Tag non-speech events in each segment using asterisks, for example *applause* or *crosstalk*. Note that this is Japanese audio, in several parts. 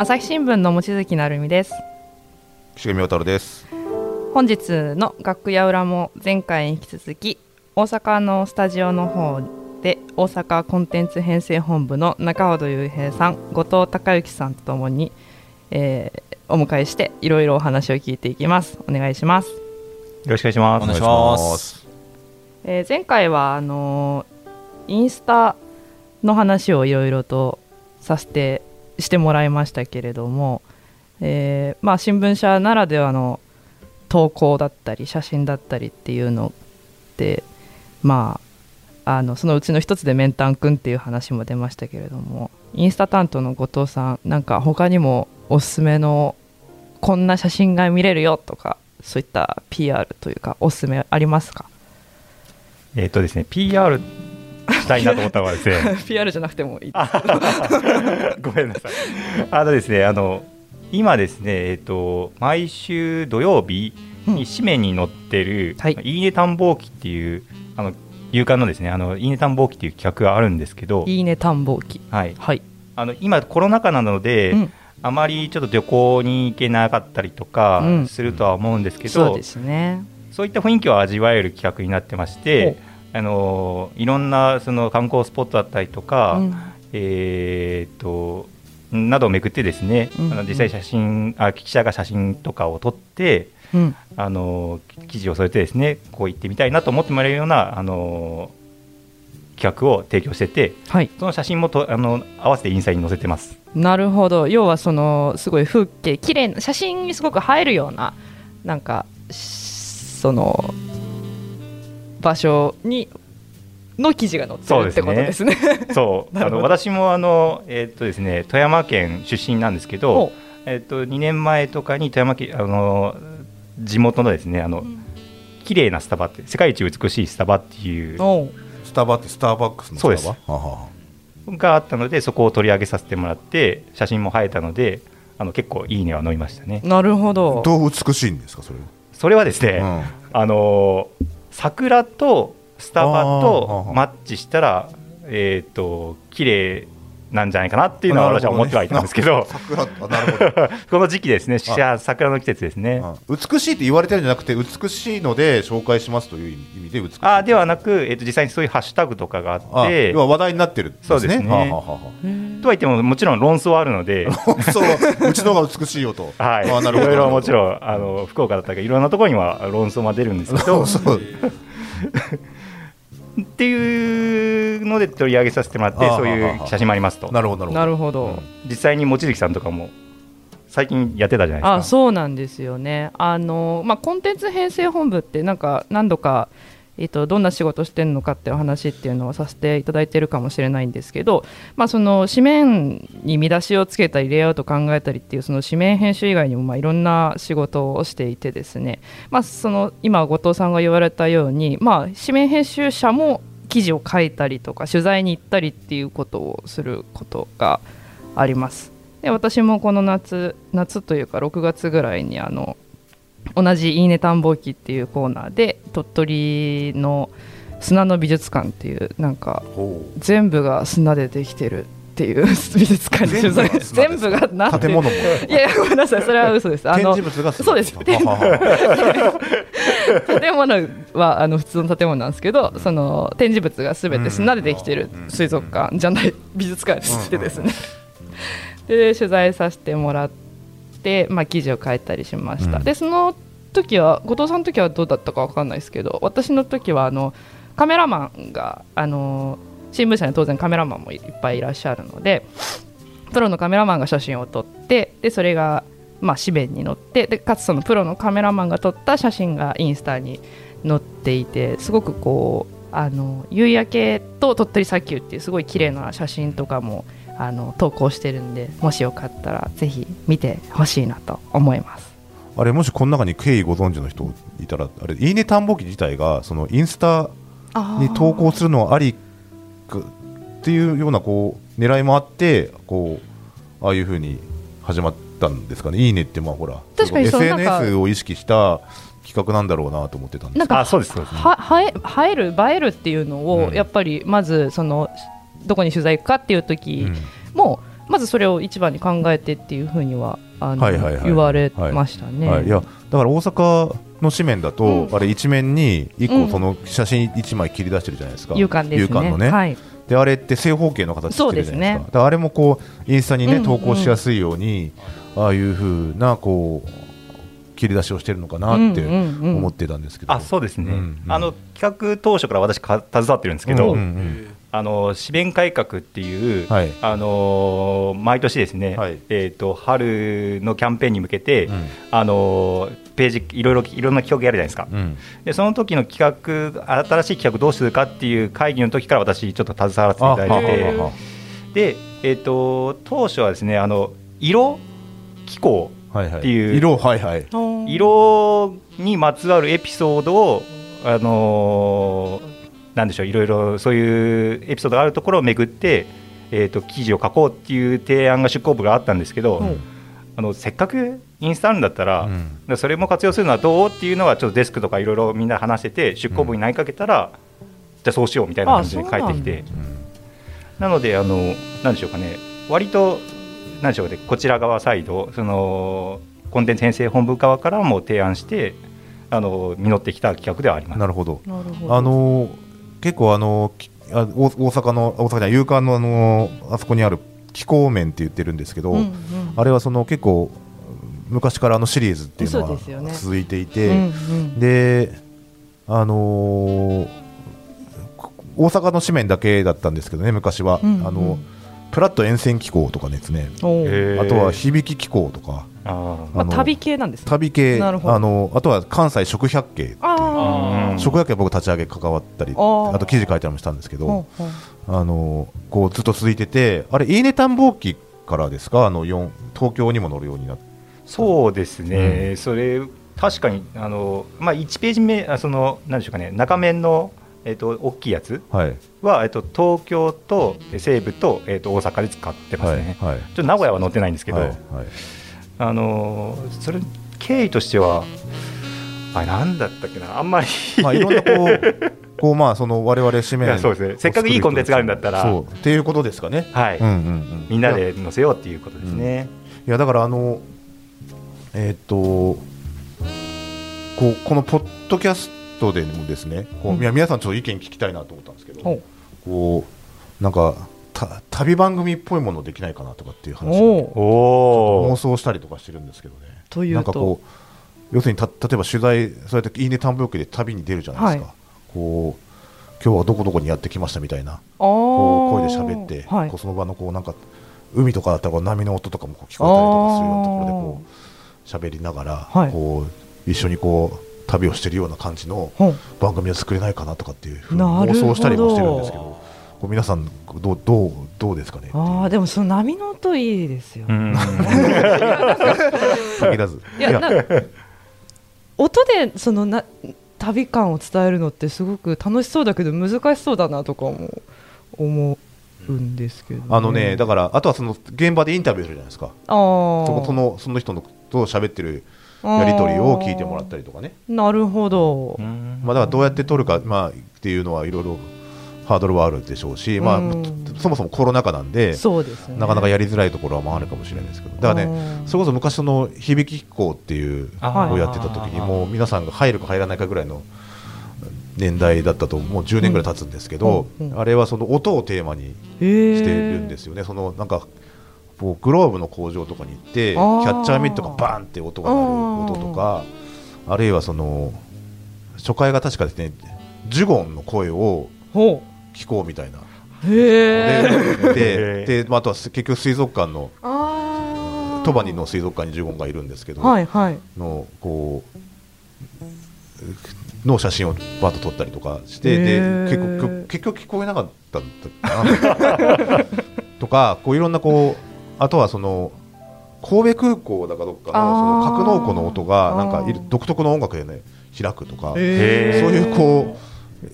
朝日新聞の望月成美です。岸上渡です。本日の楽屋裏も前回に引き続き大阪のスタジオの方で大阪コンテンツ編成本部の中本雄平さん後藤孝之さんとともに、えーお迎えしていろいろお話を聞いていきます。お願いします、よろしくお願いします。お願いします。えー前回はあのーインスタの話をいろいろとさせてしてもらいましたけれども、えーまあ、新聞社ならではの投稿だったり写真だったりっていうのってまああのそのうちの一つでメンタン君っていう話も出ましたけれどもインスタ担当の後藤さんなんか他にもおすすめのこんな写真が見れるよとかそういった PR というかおすすめありますか？えっ、とですね、PR したいなと思ったのはですね、*laughs* PR じゃなくてもいい。*laughs* ごめんなさい。あのですね、あの今ですね、えっ、と毎週土曜日に紙面に載ってる、はい。いいね探訪記っていうあの夕刊のですね、あのいいね探訪記っていう企画があるんですけど、いいね探訪機はい。はい、あの今コロナ禍なので、うん。あまりちょっと旅行に行けなかったりとかうん。するとは思うんですけど、そうですね。そういった雰囲気を味わえる企画になってまして、あのいろんなその観光スポットだったりとか、うん。えとなどをめくってですね、うん。あの実際写真あ記者が写真とかを撮ってうん。あの記事を添えてですねこう言ってみたいなと思ってもらえるようなあの企画を提供しててはい。その写真もとあの合わせてインスタに載せてます。なるほど。要はそのすごい風景綺麗な写真にすごく映えるようななんかしその場所にの記事が載ってるってことですね。そう *laughs* なるほど。あの私もあの、えーっとですね、富山県出身なんですけどほ、えーっと2年前とかに富山県あの地元のですねあの、綺麗なスタバって世界一美しいスタバっていうスタバってスターバックスのスタバ？があったのでそこを取り上げさせてもらって写真も映えたのであの結構いいねは飲みましたね。なるほど。どう美しいんですかそれそれはですね、は、あのー桜とスタバとマッチしたらえっ、と綺麗なんじゃないかなっていうのは私は思ってはいたんですけど。*laughs* *laughs* この時期ですね桜の季節ですね。あ美しいって言われてるんじゃなくて美しいので紹介しますという意味で美しい。あではなく、えー、と実際にそういうハッシュタグとかがああって要は話題になってるんですね。そうですね。はあはあはとは言ってももちろん論争はあるので。*laughs* あそう。うちの方が美しいよと。はい、あなるほど。いろいろもちろんあの福岡だったりいろんなところには論争は出るんですけどっていうので取り上げさせてもらってそういう写真もありますと。なるほどななるほるほど、実際に望月さんとかも最近やってたじゃないですか。あそうなんですよね。あの、まあ、コンテンツ編成本部ってなんか何度か、えっとどんな仕事してるのかっていう話っていうのをさせていただいてるかもしれないんですけど、まあ、その紙面に見出しをつけたりレイアウト考えたりっていうその紙面編集以外にもまあいろんな仕事をしていてですね、まあ、その今後藤さんが言われたように、まあ、紙面編集者も記事を書いたりとか取材に行ったりっていうことをすることがあります。で私もこの夏夏というか6月ぐらいにあの同じ「いいね探訪記」っていうコーナーで鳥取の砂の美術館っていうなんか全部が砂でできてるっていう *laughs* 美術館に取材。全部ががな建物も。いやごめんなさい。それは嘘です。あ展の *laughs* そうです *laughs* *laughs* 建物はあの普通の建物なんですけどその展示物が全て砂でできてるうん。水族館じゃない *laughs* 美術館でですね。*laughs* で取材させてもらって、まあ、記事を書いたりしました、うん。でその時は後藤さんの時はどうだったかわかんないですけど私の時はあのカメラマンがあの新聞社に当然カメラマンもいっぱいいらっしゃるのでプロのカメラマンが写真を撮ってでそれがまあ紙面に載ってでかつそのプロのカメラマンが撮った写真がインスタに載っていてすごくこうあの夕焼けと鳥取砂丘っていうすごい綺麗な写真とかもあの投稿してるんでもしよかったらぜひ見てほしいなと思います。あれもしこの中に経緯ご存知の人いたらあれいいね探訪機自体がそのインスタに投稿するのはありかっていうようなこう狙いもあってこうああいうふうに始まったんですかね。いいねってまあほら。確かに SNS を意識した企画なんだろうなと思ってたんですなんかあそうですそうです。ははえ映える映えるっていうのを、うん。やっぱりまずそのどこに取材行くかっていう時うん。も、まずそれを一番に考えてっていうふうにはあの、はいはいはい言われましたね。はい、い。やだから大阪の紙面だと、うん。あれ一面に一うん。個その写真一枚切り出してるじゃないですか、勇敢ですね。のね、はい。であれって正方形の形してるじゃないですか。そうですね。だからあれもこうインスタにね、うんうん。投稿しやすいようにああいうふうなこう切り出しをしてるのかなってうんうんうん。思ってたんですけど、あそうですね、うんうん。あの企画当初から私か携わってるんですけど、うんうんあの紙面改革っていう、はい。あのー毎年ですね、はい。えー、と春のキャンペーンに向けて、うん。あのーページいろいろいろんな企画やるじゃないですか、うん。でその時の企画新しい企画どうするかっていう会議の時から私ちょっと携わらせていただいててで、えー、と当初はですねあの色機構はいはい。っていう。色はいはい。色にまつわるエピソードをあのーなんでしょういろいろそういうエピソードがあるところをめぐって、えー、と記事を書こうっていう提案が出稿部があったんですけど、うん。あのせっかくインスタあるんだったら、うん。でそれも活用するのはどうっていうのはちょっとデスクとかいろいろみんな話してて出稿部に投げかけたら、じゃあそうしようみたいな感じで返ってきて。なのであのなんでしょうかね。割となんでしょうこちら側サイドそのコンテンツ編成本部側からも提案してあの実ってきた企画ではあります。なるほど。なるほど。あのー結構あのあ大大阪の大阪じゃない勇敢のあのーあそこにある気候面って言ってるんですけど、うんうん。あれはその結構昔からあのシリーズっていうのは続いていて、うんうん。であのーこ大阪の紙面だけだったんですけどね昔は、うんうん。あのプラット沿線機構とかですね、あとは響き機構とか。あまあ、旅系なんですね。旅系。なるほど。あのあとは関西食百景食百景は僕立ち上げ関わったりあと記事書いたりもしたんですけあ。ど、あのこうずっと続いててあれいいね探訪機からですか？あの四東京にも載るようになって。そうですね、それ確かにあの、まあ、1ページ目あそのなんでしょうかね。中面の、えっと大きいやつはい。は、えっと東京とえ西部と,、えっと大阪で使ってますはいね、はい。ちょっと名古屋は載ってないんですけど、はいはい。あのーそれ経緯としてはあれなんだったっけなあんまりまあいろんなこう *laughs* こうまあその我々紙面そうですね。せっかくいいコンテンツがあるんだったら。そう。っていうことですかね。はい、うんうんうん。みんなで載せようっていうことですね、いやだからあのえーっとこうこのポッドキャストでもですね、こううん。いや皆さんちょっと意見聞きたいなと思ったんですけど、こうなんかた旅番組っぽいものできないかなとかっていう話を妄想したりとかしてるんですけどね。というと？なんかこう要するにた例えば取材そうやっていいね探訪機で旅に出るじゃないですか。はこう今日はどこどこにやってきましたみたいな。あこうー声で喋って、はい。こうその場のこうなんか海とかだったらこう波の音とかもこう聞こえたりとかするようなところでこう喋りながら、はい。こう一緒にこう旅をしてるような感じの番組を作れないかなとかっていうふうに妄想したりもしてるんですけどこう皆さんどうどうどうですかね？ああでもその波の音いいですよ、うん。*laughs* 限らず。いやな音でそのな旅感を伝えるのってすごく楽しそうだけど難しそうだなとかも思うんですけど、あのねだからあとはその現場でインタビューするじゃないですか。あー。そのそのその人のと喋ってるやり取りを聞いてもらったりとかね。なるほど、うん。まあ、だからどうやって撮るか、まあ、っていうのはいろいろハードルはあるでしょうし、まあうん、そもそもコロナ禍なんで、そうですね。なかなかやりづらいところはまああるかもしれないですけど、だからね、それこそ昔、その響き飛行っていうあのをやってた時に、もう皆さんが入るか入らないかぐらいの年代だったと、もう10年ぐらい経つんですけど、うん。うん。あれはその音をテーマにへしてるんですよね。そのなんかこうグローブの工場とかに行ってキャッチャーミットがバーンって音が鳴る音とかあるいはその初回が確かですねジュゴンの声をほ聞こうみたいな。うへえででで、まあ、あとは結局水族館のあ鳥羽にの水族館にジュゴンがいるんですけど、はいはい。のこうの写真をバッと撮ったりとかしてへでー。結局結局聞こえなかったんだかな。とかこういろんなこうあとはその神戸空港だかどっかのその格納庫の音がなんか独特の音楽でね開くとか、そういうこ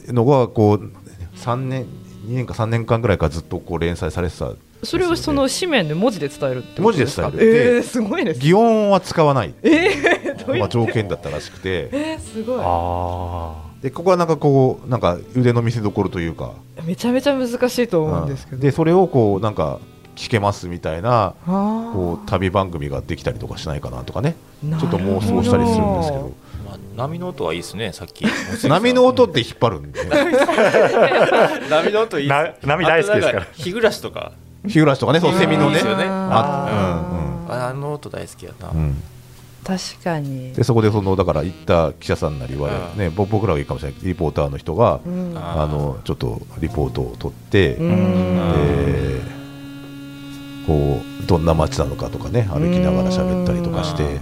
うのがこう3年2年か3年間ぐらいからずっとこう連載されてたそれをその紙面で文字で伝えるってことですか？文字で伝えるえー、すごいです擬音は使わない、えー、まあ、条件だったらしくて。えー、すごい。あでここはなんかこうなんか腕の見せ所というか。めちゃめちゃ難しいと思うんですけど、でそれをこうなんか聞けますみたいなこう旅番組ができたりとかしないかなとかね。ちょっと妄想したりするんですけど。まあ、波の音はいいですね、さっき。*laughs* 波の音って引っ張るんで、*laughs* 波の音いい波大好きですから。日暮らしとか。日暮らしとかね、そうセミのね。あ、うんうん、あの音大好きやな。うん。確かに。でそこでそのだから行った記者さんなりは、ね、僕らがいいかもしれないリポーターの人が、うん、あのちょっとリポートを取って、でこうどんな街なのかとかね歩きながら喋ったりとかして、っ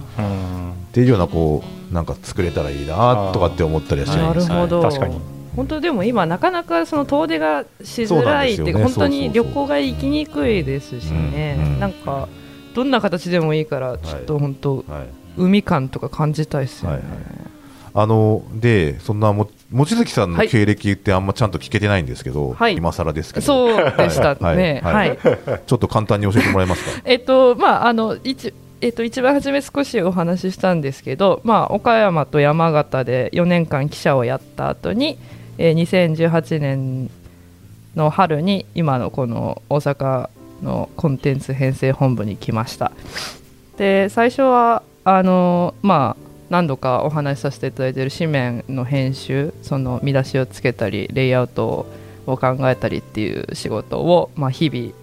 ていうようなこうなんか作れたらいいなとかって思ったりはしてなるほど。確かに。本当でも今なかなかその遠出がしづらいって、ね、本当に旅行が行きにくいですしね、うんうん、なんかどんな形でもいいからちょっと本当、はい。はい。海感とか感じたいですよね。はいはい、あのでそんなも望月さんの経歴ってあんまちゃんと聞けてないんですけど、はい、今更ですけど。そうでしたね、はい、ちょっと簡単に教えてもらえますか？えっとまああの一えっと、一番初め少しお話ししたんですけど、まあ、岡山と山形で4年間記者をやった後に、えー、2018年の春に今のこの大阪のコンテンツ編成本部に来ました。で最初はあのまあ何度かお話しさせていただいている紙面の編集その見出しをつけたりレイアウトを考えたりっていう仕事を、まあ、日々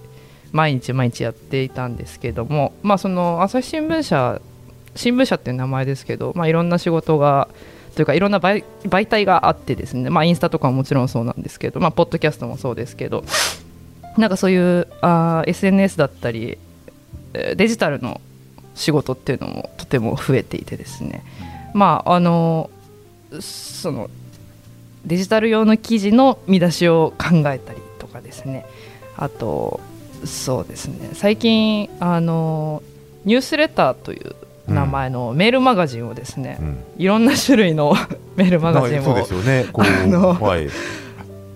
毎日毎日やっていたんですけども、まあ、その朝日新聞社新聞社っていう名前ですけど、まあ、いろんな仕事がというかいろんな媒体があってですね、まあ、インスタとかももちろんそうなんですけど、まあ、ポッドキャストもそうですけどなんかそういうあ SNS だったりデジタルの仕事っていうのもとても増えていてですね、まああのそのデジタル用の記事の見出しを考えたりとかですね。あとそうですね。最近あのニュースレターという名前のメールマガジンをですね、うん、いろんな種類の *laughs* メールマガジンを、ね、あの、はい、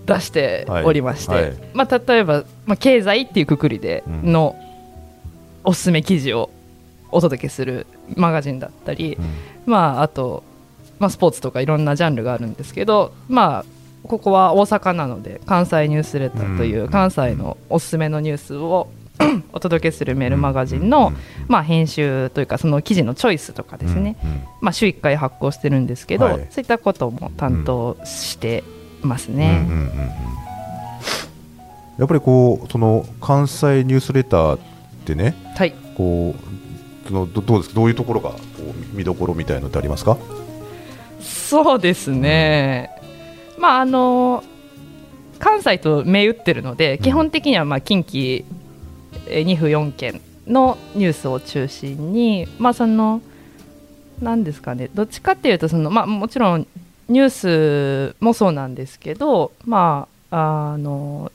出しておりまして、はい。はい、まあ、例えば、まあ、経済っていうくくりでのおすすめ記事をお届けするマガジンだったり、うん、まあ、あと、まあ、スポーツとかいろんなジャンルがあるんですけど、まあ、ここは大阪なので関西ニュースレターという関西のおすすめのニュースを *coughs* お届けするメールマガジンの、まあ、編集というかその記事のチョイスとかですね、まあ、週1回発行してるんですけど、はい、そういったことも担当してますね。やっぱりこうその関西ニュースレターってね、はい、こうそのどどうですか？どういうところがこう見どころみたいのってありますか？そうですね、うん、まああの関西と銘打ってるので、基本的にはまあ近畿2府4県のニュースを中心に、まあ、そのなんですかね。どっちかっていうとその、まあ、もちろんニュースもそうなんですけど、まあ、あの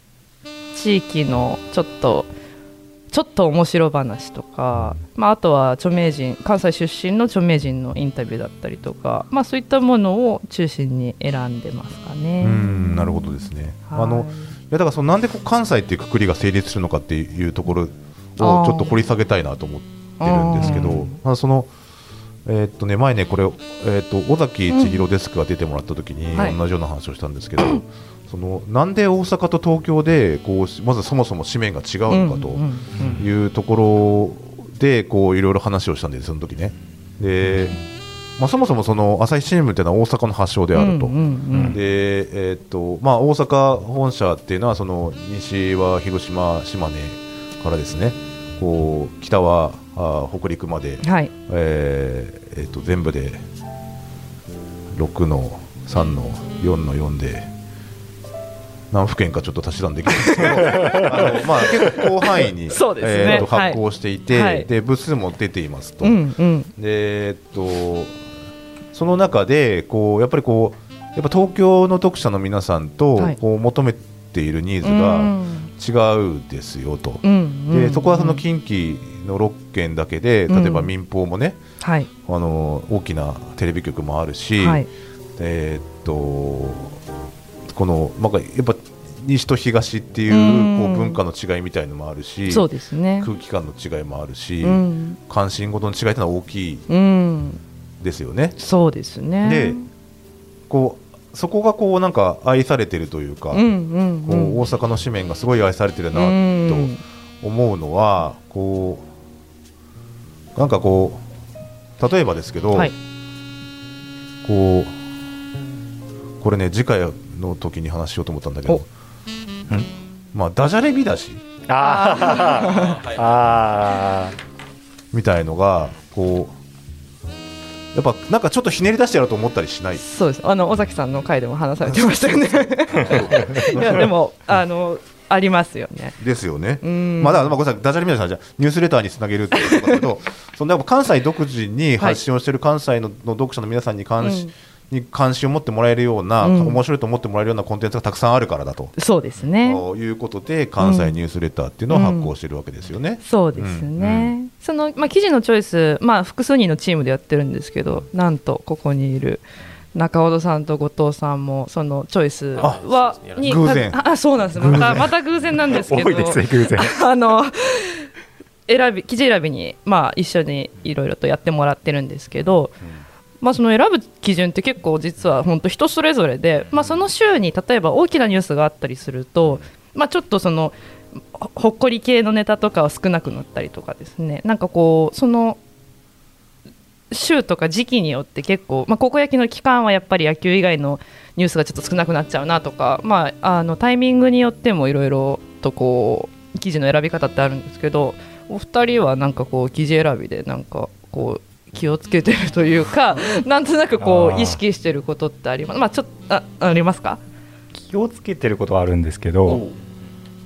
地域のちょっとちょっと面白話とか、まあ、あとは著名人関西出身の著名人のインタビューだったりとか、まあ、そういったものを中心に選んでますかね。うんなるほどですね、はい、あのいやだからそのなんでこう関西っていうくくりが成立するのかっていうところをちょっと掘り下げたいなと思ってるんですけどあそのえー、っとね前ねこれ、えー、っと尾崎千尋デスクが出てもらった時に同じような話をしたんですけど、はいそのなんで大阪と東京でこうまずそもそも紙面が違うのかというところでこういろいろ話をしたんですその時ね。でまあ、そもそもその朝日新聞というのは大阪の発祥であると、でえー、っとまあ、大阪本社っていうのはその西は広島、島根からですね。こう北はあ北陸まで、はい、えー、えー、っと全部で6の3の4の4で何府県かちょっと足し算できるんですけどあの、まあ、結構広範囲に、*laughs* ね。えー、と発行していて、はい、で部数も出ていますと。うんうん、でえっとその中でこうやっぱりこうやっぱ東京の読者の皆さんとこう求めているニーズが違うですよと、でそこはその近畿の6県だけで例えば民放もね、はい、あの大きなテレビ局もあるし、はい、えー、っとこの、まあ、やっぱ西と東っていうこう文化の違いみたいのもあるし、そうですね、空気感の違いもあるし、関心事の違いというのは大きいですよね。そうですね。でこうそこがこうなんか愛されてるというか、こう大阪の紙面がすごい愛されてるなと思うのはこうなんかこう例えばですけど、はい。こうこれね次回の時に話しようと思ったんだけど。まあダジャレ見出し。あー。*laughs* あみたいのがこうやっぱなんかちょっとひねり出してやろうと思ったりしない？そうです。あの尾崎さんの回でも話されてましたよね。*laughs* いやでもあのありますよね。ですよね。うん。まあ、だからまあごめんなさいダジャレみたいなじゃあニュースレターにつなげるっていうことだけど *laughs* そのやっぱ関西独自に発信をしている関西のの読者の皆さんに関し、に関心を持ってもらえるような、うん。面白いと思ってもらえるようなコンテンツがたくさんあるからだと。そうですね。ということで関西ニュースレターっていうのを発行しているわけですよね。そうですね、うん。その、まあ、記事のチョイス、まあ、複数人のチームでやってるんですけどなんとここにいる中尾さんと後藤さんもそのチョイスはあに偶然。ああそうなんです。またまた偶然なんですけどね偶然。*laughs* あの選び記事選びに、まあ、一緒にいろいろとやってもらってるんですけど、まあ、その選ぶ基準って結構実は本当人それぞれで、まあ、その週に例えば大きなニュースがあったりすると、まあ、ちょっとそのほほっこり系のネタとかは少なくなったりとかですね。なんかこうその週とか時期によって結構、まあ、高校野球の期間はやっぱり野球以外のニュースがちょっと少なくなっちゃうなとか、まあ、あのタイミングによってもいろいろとこう記事の選び方ってあるんですけどお二人はなんかこう記事選びでなんかこう気をつけてるというか *laughs* なんとなくこう意識してることってあります？まあちょっとあありますか？気をつけてることはあるんですけど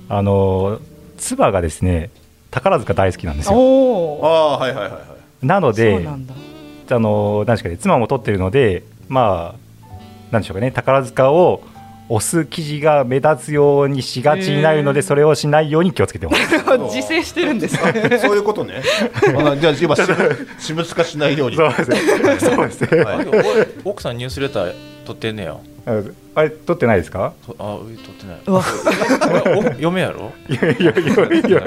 あの妻がですね宝塚大好きなんですよ。あはいはいはいはい。なのであの何ですかね妻も撮ってるのでまあなんでしょうかね宝塚を押す記事が目立つようにしがちになるのでそれをしないように気をつけてます *laughs* 自制してるんですか？ね *laughs* そういうことね。*laughs* あじゃあ今私私物化しないように。そうです。ねそうです。ね奥さんニュースレター撮ってんねや。あれ撮ってないですか？とあ撮ってない。嫁やろ？いやいやいや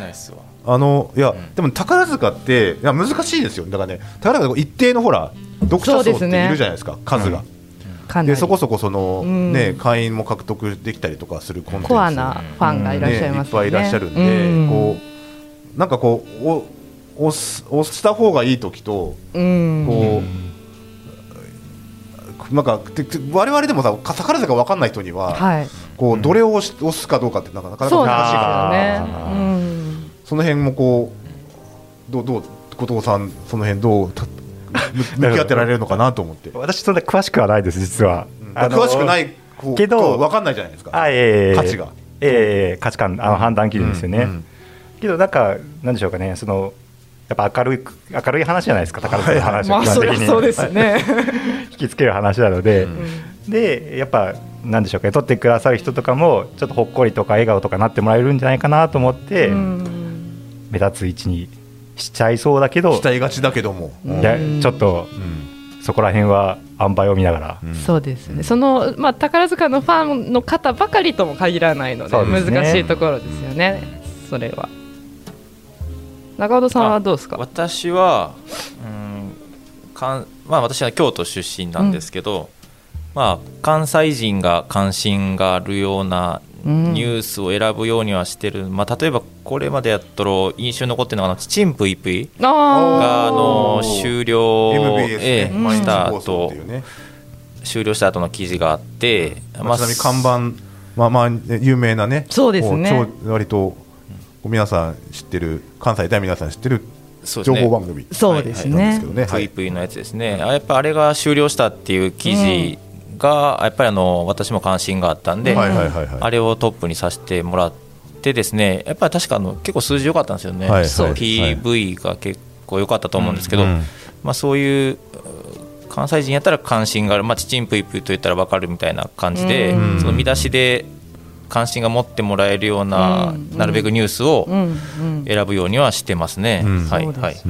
ないっすわ。あのいや、ん。でも宝塚っていや難しいですよ。だからね宝塚一定のほら読者層っているじゃないですか数が、でそこそこその、うん。ね会員も獲得できたりとかするコンテンツ。コアなファンがいらっしゃいますよね。ねいっぱいいらっしゃるんで、うん。こうなんかこうお押す押した方がいい時とうん。こう、なんかてて我々でもさ宝塚分かんない人には、はい。こうどれを押し押すかどうかってなんかなか難しいから。なんですよあーね。うん。その辺もこうどうどう後藤さんその辺どう向き合ってられるのかなと思って、私そんな詳しくはないです実は、うん。詳しくないけどと分かんないじゃないですか。あええ価値が。ええ価値観あの判断基準ですよね、うんうん。けどなんかなんでしょうかねそのやっぱ明るい明るい話じゃないですか宝塚の話まあそは基本的に。りゃそうですね。*laughs* 引きつける話なので、うん。でやっぱなんでしょうかね撮ってくださる人とかもちょっとほっこりとか笑顔とかなってもらえるんじゃないかなと思って、うん。目立つ位置にしちゃいそうだけど期待がちだけども、うんいやちょっとうんそこら辺は塩梅を見ながら、うん。そうですね。その、まあ、宝塚のファンの方ばかりとも限らないのでね。難しいところですよね、それは。中尾さんはどうですか？私はうんかんまあ私は京都出身なんですけど、まあ関西人が関心があるようなうんニュースを選ぶようにはしてる、まあ例えばこれまでやったら印象に残ってるのがあのチンプイプイあがあの終了した後ね終了した後の記事があって、まあちなみに看板まあまあね有名なねそうですね。こう超割と皆さん知ってる関西大皆さん知ってる情報番組。そうですなんですねけどね、はい。プイプイのやつですね、あやっぱあれが終了したっていう記事が、やっぱりあの私も関心があったんで、あれをトップにさせてもらってですねやっぱり確かあの結構数字良かったんですよね、はいはい。PV が結構良かったと思うんですけど、うんまあ、そういうう関西人やったら関心がある、まあ、チチンプイプイと言ったら分かるみたいな感じで、うん。その見出しで関心が持ってもらえるような、うんなるべくニュースを選ぶようにはしてますね。うん。はい。はい。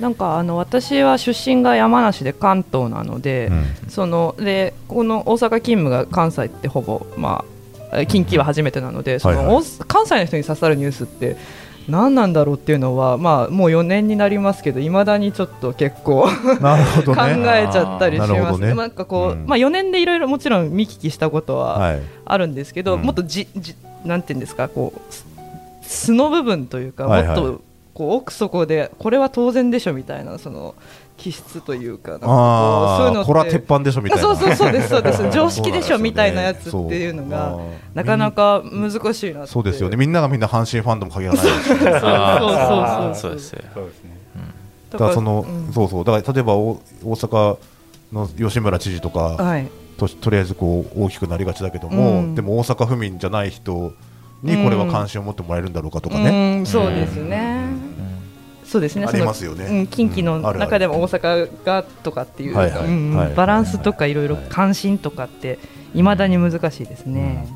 なんかあの私は出身が山梨で関東なので、うん。そのでこの大阪勤務が関西ってほぼ、まあ、近畿は初めてなので、そのはい。はい大関西の人に刺さるニュースって何なんだろうっていうのは、まあ、もう4年になりますけどいまだにちょっと結構なるほど *laughs* 考ねえちゃったりします、なんかこう、うん。まあ、4年でいろいろもちろん見聞きしたことははい。あるんですけど、うん。もっとじじなんていうんですかこう素の部分というか、はいはい。もっとこう奥底でこれは当然でしょみたいなその気質というかなんかこうあそういうのってあこれは鉄板でしょみたいな。そうそうそうですそうです。ん *laughs* 常識でしょみたいなやつっていうのがなかなか難しいなそうですよね。みんながみんな阪神ファンとも限らないそうそうそうそう。ですよそうですね。だからその、うん。そうそう。だから例えばお大阪の吉村知事とか、はい。ととりあえずこう大きくなりがちだけども、うん。でも大阪府民じゃない人にこれは関心を持ってもらえるんだろうかとかね、うんそうですね、そうですね。ありますよね。うん、近畿の中でも大阪がとかっていうバランスとかいろいろ関心とかっていまだに難しいですね。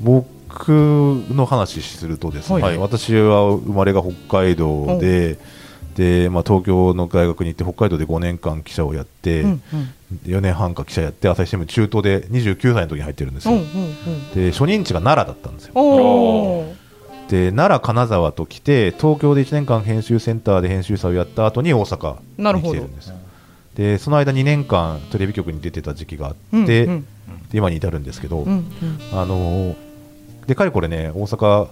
僕の話するとですね、はい。私は生まれが北海道で、でまあ、東京の大学に行って北海道で5年間記者をやって、うんうん。4年半か記者やって朝日新聞中東で29歳の時に入ってるんですよ、うんうんう。んで初任地が奈良だったんですよおーで奈良金沢と来て東京で1年間編集センターで編集者をやった後に大阪に来てるんです。よでその間2年間テレビ局に出てた時期があって、うんうん。で今に至るんですけど、うんうん。あのーでかれこれね大阪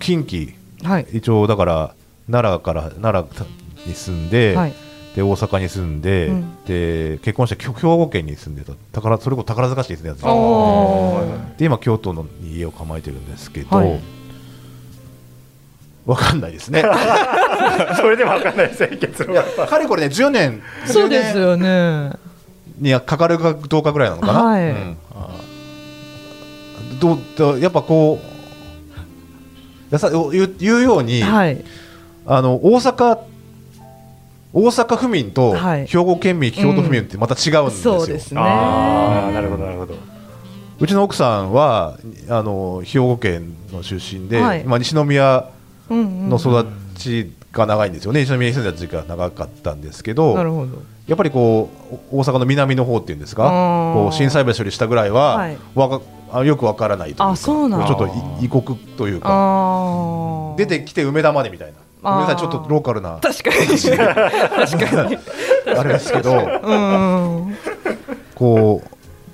近畿はい。一応だから奈良から奈良に住んで,、はい。で大阪に住んで,、うん。で結婚して兵庫県に住んでた。宝それこそ宝塚市に住んでたんですで今京都のに家を構えてるんですけど、はいわかんないですね。*laughs* それでも分かんないですね結論がかれこれね10年。そうです10よね。年にかかるかどうかぐらいなのかな、はい。うん。どうどうやっぱこうやさ言う言うように、はい。あの大阪大阪府民とはい。兵庫県民、京都府民ってまた違うんですよ、そうですね。ああなるほどなるほど。うちの奥さんはあの兵庫県の出身で、はい。まあ、西宮うんうんの育ちが長いんですよね、西宮に住んでた時期が長かったんですけどなるほど。やっぱりこうお大阪の南の方っていうんですか？こう心斎橋より下ぐらいは、はいわよくわからないというかあそうなんだちょっとい異国というか。出てきて梅田までみたいなあーごめんなさいちょっとローカルな確かに。確かに。*laughs* あれですけどうん。こ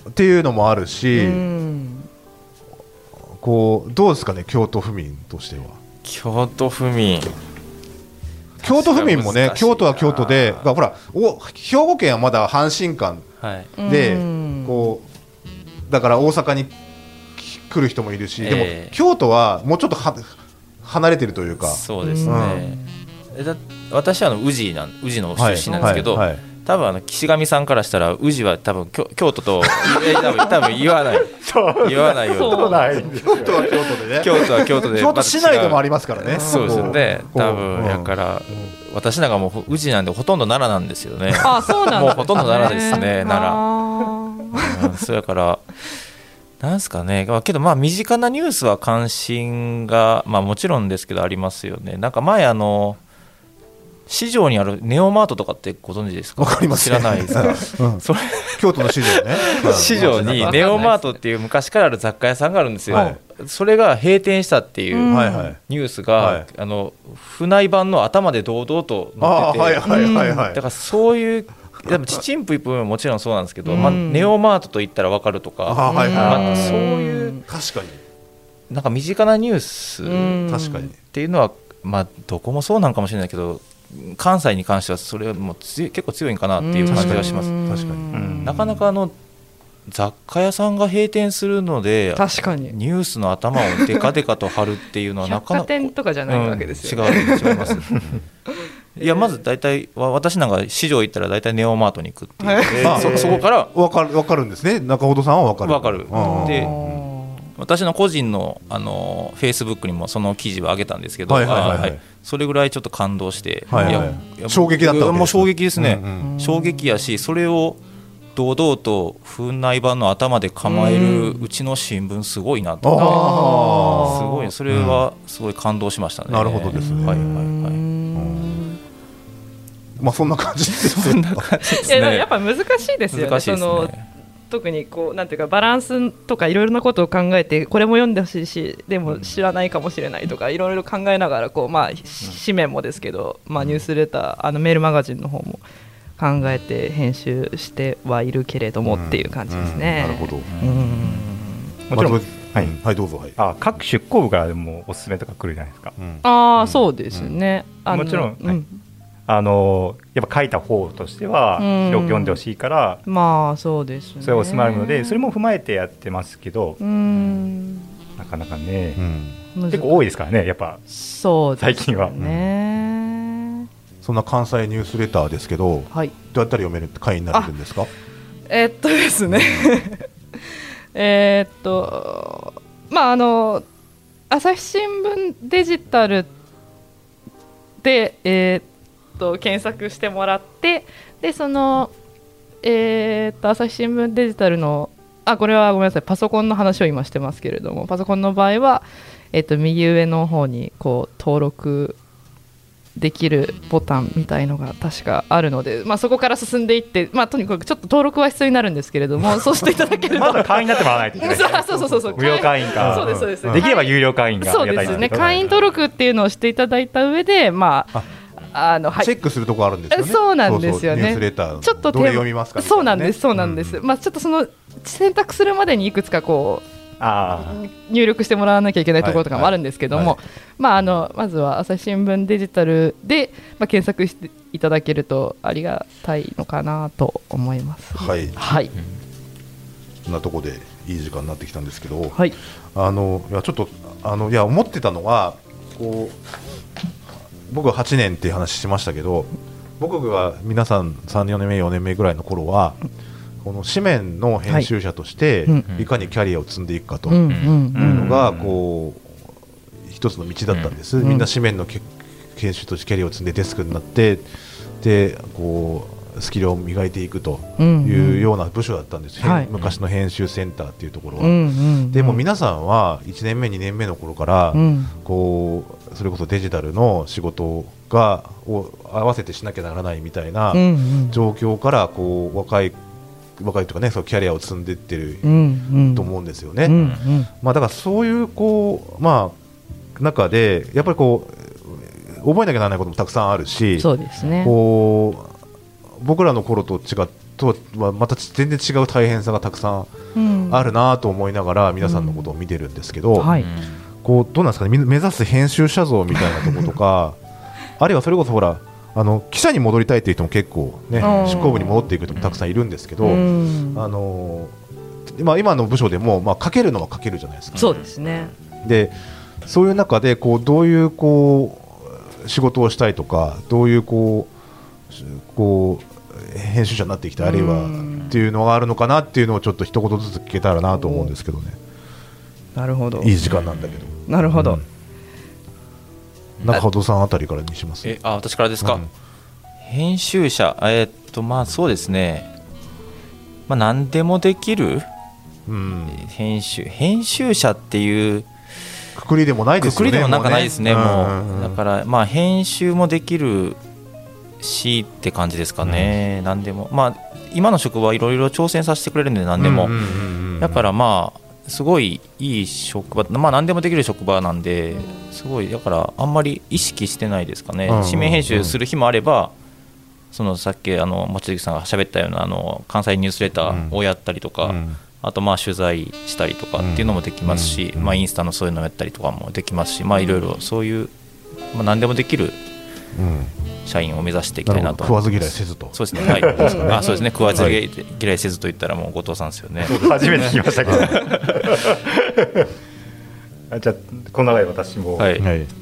うっていうのもあるし、うん。こうどうですかね京都府民としては京都府民。京都府民もね京都は京都でほらお兵庫県はまだ阪神間。はい。で、うん。こうだから大阪にき来る人もいるし、でもええ京都はもうちょっとは離れてるというか。そうですね、えだ私はあの宇治なん宇治の出身なんですけど、はい。はい多分あの岸上さんからしたら宇治は多分京京都とえ多分多分言わない。言わないように。そうな京都は京都でね。京都は京都で京都市内でもありまますからね。そうですよね。多分やから私なんかもう宇治なんでほとんど奈良なんですよね。あ、そうなんだ、もうほとんど奈良ですね奈良。良。うん、そやから、なんすかね、まあけど、まあ、身近なニュースは関心が、まあ、もちろんですけど、ありますよね。なんか前、あの、市場にあるネオマートとかってご存知ですか？わかります知らないですか？うん。それ京都の市場ね。*laughs* 市場にネオマートっていう昔からある雑貨屋さんがあるんですよ、はい。それが閉店したっていうニュースが、はい。あの船井版の頭で堂々とあ載ってて、あはいはいはいはい。だからそういうでもちちんぷいぷいももちろんそうなんですけど、うん。まあ、ネオマートと言ったら分かるとか、そういう確かに。なんか身近なニュースうん。確かに。っていうのは、まあ、どこもそうなんかもしれないけど関西に関してはそれはもう強い結構強いんかなっていう感じがします。うん確かに。うん。なかなかあの雑貨屋さんが閉店するので確かに。ニュースの頭をデカデカと貼るっていうのはなかなか百貨店とかじゃないわけですよ、うん違う違います。*laughs* いやまず大体わ私なんか市場行ったら大体ネオマートに行くっていう、はい。であそそこからわかるわかるんですね。中本さんはわかる。わかる。うん。であ私の個人のあのフェイスブックにもその記事を上げたんですけど、はいはいはいはい。あそれぐらいちょっと感動して、はいはいやい。や衝撃だったわけですもう衝撃ですね、うんうん。衝撃やしそれを堂々と風内版の頭で構えるうちの新聞すごいなと、あすごい。それはすごい感動しましたね、なるほどですね。はいはいはい。うん。あまあそんな感じです *laughs* そんな感じですいややっぱ難しいですよね。難しいですそのね特にこうなんていうかバランスとかいろいろなことを考えてこれも読んでほしいしでも知らないかもしれないとかいろいろ考えながらこうまあ紙面もですけどまあニュースレターあのメールマガジンの方も考えて編集してはいるけれどもっていう感じですね。うん。なるほど。うん。もちろん、まあはい、はい、どうぞ、はい、あ各出向部からでもおすすめとか来るじゃないですか、うん、ああ、そうですね、もちろん、はい、あのやっぱ書いた方としては広く読んでほしいから、まあそうです、ね、それはおすすめあるのでそれも踏まえてやってますけどなかなかね、結構多いですからねやっぱそう最近は。ねそんな関西ニュースレターですけど、はい、どうやったら読める会員になれるんですか？えー、っとですね。*laughs* えっとまああの朝日新聞デジタルで、えー、っと検索してもらってでその、えー、っと朝日新聞デジタルのあこれはごめんなさいパソコンの話を今してますけれどもパソコンの場合は、えっと右上の方にこう登録できるボタンみたいのが確かあるので、まあ、そこから進んでいって、まあ、とにかくちょっと登録は必要になるんですけれども、*laughs* そうしていただけると、まだ会員になってもらわないといけない、*laughs* そうそうそうそう、無料会員か、そうですそうです、できれば有料会員がそうですね、会員登録っていうのをしていただいた上で、まあ、あのはい、チェックするとこあるんですよね。そうなんですよね。ちょっと読みますか、そうなんです、そうなんです。まあちょっとその選択するまでにいくつかこう。入力してもらわなきゃいけないところとかもあるんですけども、はいはい、まあ、あのまずは朝日新聞デジタルで、まあ、検索していただけるとありがたいのかなと思います。はい、はい、そんなところでいい時間になってきたんですけど、はい、あのいやちょっとあのいや思ってたのはこう僕は8年っていう話しましたけど僕が皆さん3、4年目、4年目ぐらいの頃はこの紙面の編集者としてい。かにキャリアを積んでいくかというのがこう一つの道だったんです、みんな紙面の編集としてキャリアを積んでデスクになってでこうスキルを磨いていくというような部署だったんです、昔の編集センターっていうところは。でも皆さんは1年目、2年目の頃からこうそれこそデジタルの仕事がを合わせてしなきゃならないみたいな状況からこう若い若いとかねそのキャリアを積んでいってると思うんですよね。まあ、だからそういうこう、まあ、中でやっぱりこう覚えなきゃならないこともたくさんあるしそうですね。こう僕らの頃と違っとはまた全然違う大変さがたくさんあるなと思いながら皆さんのことを見てるんですけど、はい、こうどうなんですかね目指す編集者像みたいなところとか *laughs* あるいはそれこそほらあの記者に戻りたいという人も結構ね執行部に戻っていく人もたくさんいるんですけど、あの今今の部署でもまあ書けるのは書けるじゃないですか。そうですね。でそういう中でこうどういうこう仕事をしたいとかどういうこうこう編集者になっていきたいあるいはっていうのがあるのかなっていうのをちょっと一言ずつ聞けたらなと思うんですけどね。なるほど。いい時間なんだけど。なるほど。うん。中さんあたりからにします？えあ私からですか、うん、編集者えー、っとまあそうですね。まあ何でもできる、うん、編集編集者っていうくくりでもないですねくくりでもなんかないですねもうだからまあ編集もできるしって感じですかね、うん、何でも。まあ今の職場はいろいろ挑戦させてくれるんで何でも、だからまあすごいいい職場、まあ、何でもできる職場なんですごいだからあんまり意識してないですかね、指名編集する日もあればそのさっきあの望月さんが喋ったようなあの関西ニュースレターをやったりとか、あとまあ取材したりとかっていうのもできますし、まあ、インスタのそういうのをやったりとかもできますし、まあ、いろいろそういう、まあ、何でもできる社員を目指していきたいなと。食わず嫌いせずと。そうですね。はい。あそうですね。食わず嫌いせずと言ったらもう後藤さんですよね。初めて聞きましたけど *laughs* あじゃあこの中で私も、はい、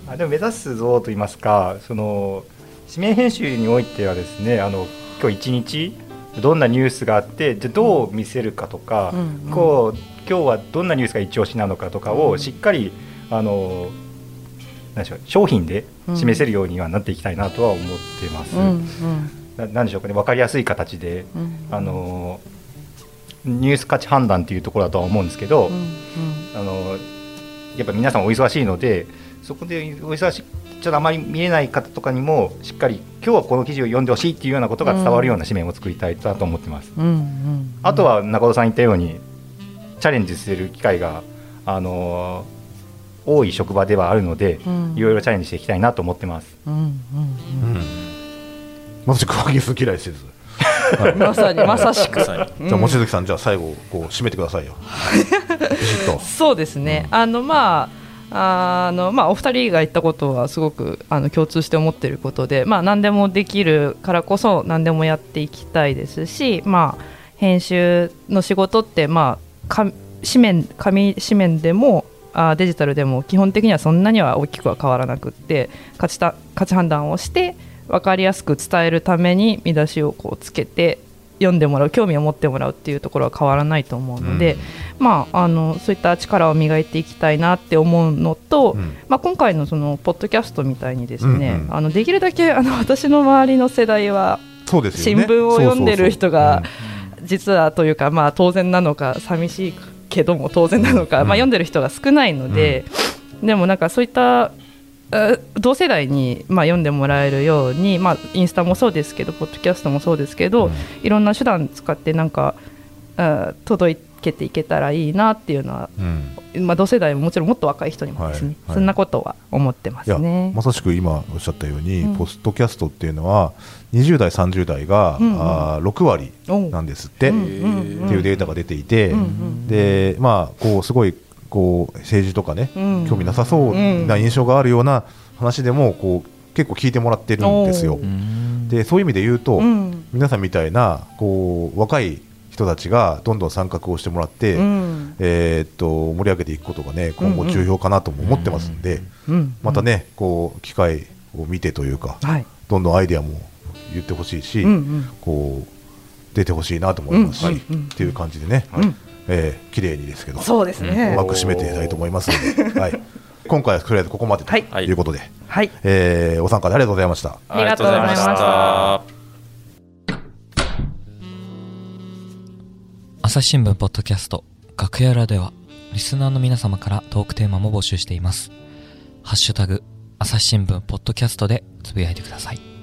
あでも目指すぞと言いますかその指名編集においてはですねあの今日一日どんなニュースがあってじゃどう見せるかとか、うん、こう今日はどんなニュースが一押しなのかとかをしっかりあの何でしょう商品で示せるようにはなっていきたいなとは思ってます。うんうん、なでしょうかね分かりやすい形で、うん、あのニュース価値判断っていうところだとは思うんですけど、うんうん、あのやっぱ皆さんお忙しいのでそこでお忙しいちょっとあまり見えない方とかにもしっかり今日はこの記事を読んでほしいっていうようなことが伝わるような紙面を作りたいなと思ってます。うんうんうん、あとは中田さん言ったようにチャレンジする機会があの多い職場ではあるので、いろいろチャレンジしていきたいなと思ってます。うんうんうん、ま嫌いせずまさにまさしく。じゃあ望月さんじゃあ最後こう締めてくださいよ。そうですね、あのまああのまあ、お二人が言ったことはすごくあの共通して思っていることで、まあ、何でもできるからこそ何でもやっていきたいですし、まあ、編集の仕事って、まあ、か紙面紙紙面でもあデジタルでも基本的にはそんなには大きくは変わらなくって価値た価値判断をして分かりやすく伝えるために見出しをこうつけて読んでもらう興味を持ってもらうっていうところは変わらないと思うので、まあ、あのそういった力を磨いていきたいなって思うのと、うん。まあ、今回のそのポッドキャストみたいにですね、うんうん。あのできるだけあの私の周りの世代は新聞を読んでる人が実はというか、まあ、当然なのか寂しいけども当然なのか、うん。まあ、読んでる人が少ないので、でもなんかそういったあ同世代に、まあ、読んでもらえるように、まあ、インスタもそうですけどポッドキャストもそうですけど、うん。いろんな手段使ってなんかあ届けていけたらいいなっていうのは、うん。まあ、同世代ももちろんもっと若い人にもですね、はいはい。そんなことは思ってますね。まさしく今おっしゃったように、うん。ポストキャストっていうのは20代30代が、うんうん。あー6割なんですって、うんっていうデータが出ていて、うんうんでまあこうすごいこう政治とかね、うん。興味なさそうな印象があるような話でもこう結構聞いてもらってるんですよ。お。でそういう意味で言うと、うん。皆さんみたいなこう若い人たちがどんどん参画をしてもらって、うん。えーっと盛り上げていくことがね今後重要かなとも思ってますんで、うんまたねこう機会を見てというか、はい。どんどんアイデアも言ってほしいし、うんうん。こう出てほしいなと思いますし、うんうんうんっていう感じでね、うん。えー綺麗にですけどそうですうねまく締めていきたいと思いますので、はい、今回はとりあえずここまでとはいいうことで、はい。えーお参加。ありがとうございました。ありがとうございました朝日新聞ポッドキャスト楽屋裏ではリスナーの皆様からトークテーマも募集しています。ハッシュタグ朝日新聞ポッドキャストでつぶやいてください。